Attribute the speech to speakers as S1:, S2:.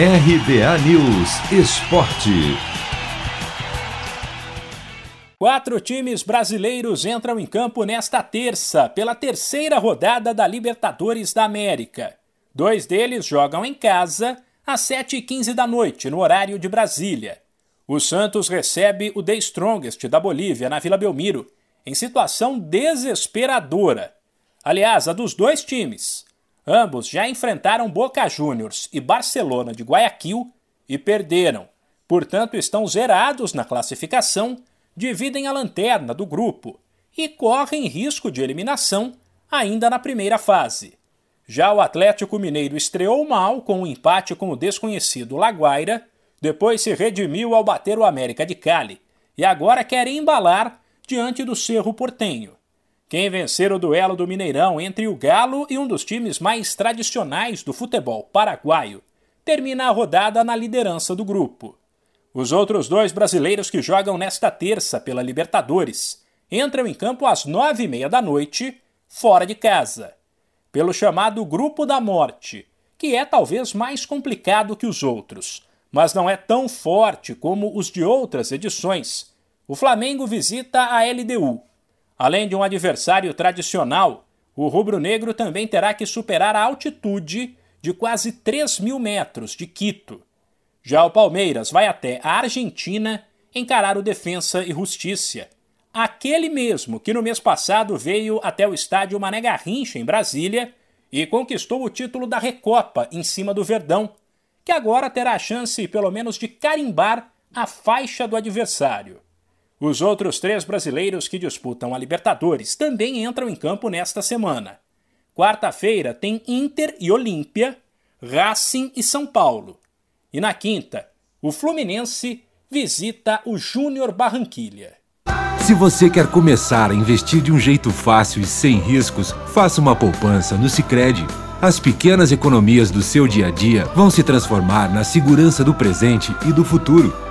S1: RBA News Esporte.
S2: Quatro times brasileiros entram em campo nesta terça, pela terceira rodada da Libertadores da América. Dois deles jogam em casa às 7h15 da noite, no horário de Brasília. O Santos recebe o The Strongest da Bolívia, na Vila Belmiro, em situação desesperadora. Aliás, a dos dois times. Ambos já enfrentaram Boca Juniors e Barcelona de Guayaquil e perderam. Portanto, estão zerados na classificação, dividem a lanterna do grupo e correm risco de eliminação ainda na primeira fase. Já o Atlético Mineiro estreou mal com um empate com o desconhecido Laguaira, depois se redimiu ao bater o América de Cali e agora quer embalar diante do Cerro Portenho. Quem vencer o duelo do Mineirão entre o Galo e um dos times mais tradicionais do futebol paraguaio termina a rodada na liderança do grupo. Os outros dois brasileiros que jogam nesta terça pela Libertadores entram em campo às nove e meia da noite, fora de casa, pelo chamado Grupo da Morte, que é talvez mais complicado que os outros, mas não é tão forte como os de outras edições. O Flamengo visita a LDU, Além de um adversário tradicional, o rubro-negro também terá que superar a altitude de quase 3 mil metros de Quito. Já o Palmeiras vai até a Argentina encarar o Defensa e Justiça, aquele mesmo que no mês passado veio até o estádio Mané Garrincha, em Brasília, e conquistou o título da Recopa em cima do Verdão, que agora terá a chance, pelo menos, de carimbar a faixa do adversário. Os outros três brasileiros que disputam a Libertadores também entram em campo nesta semana. Quarta-feira tem Inter e Olímpia, Racing e São Paulo. E na quinta, o Fluminense visita o Júnior Barranquilha.
S1: Se você quer começar a investir de um jeito fácil e sem riscos, faça uma poupança no Sicredi. As pequenas economias do seu dia a dia vão se transformar na segurança do presente e do futuro.